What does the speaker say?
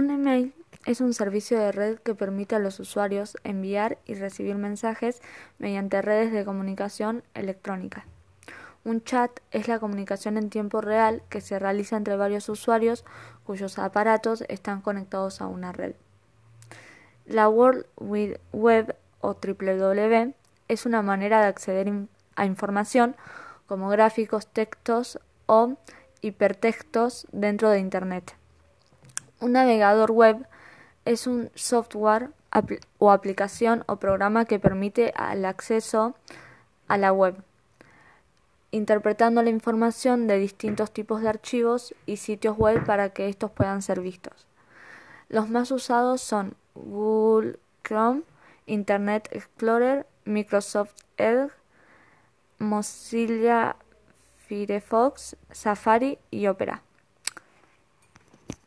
Un email es un servicio de red que permite a los usuarios enviar y recibir mensajes mediante redes de comunicación electrónica. Un chat es la comunicación en tiempo real que se realiza entre varios usuarios cuyos aparatos están conectados a una red. La World Wide Web o WWW es una manera de acceder a información como gráficos, textos o hipertextos dentro de Internet. Un navegador web es un software o aplicación o programa que permite el acceso a la web, interpretando la información de distintos tipos de archivos y sitios web para que estos puedan ser vistos. Los más usados son Google Chrome, Internet Explorer, Microsoft Edge, Mozilla Firefox, Safari y Opera.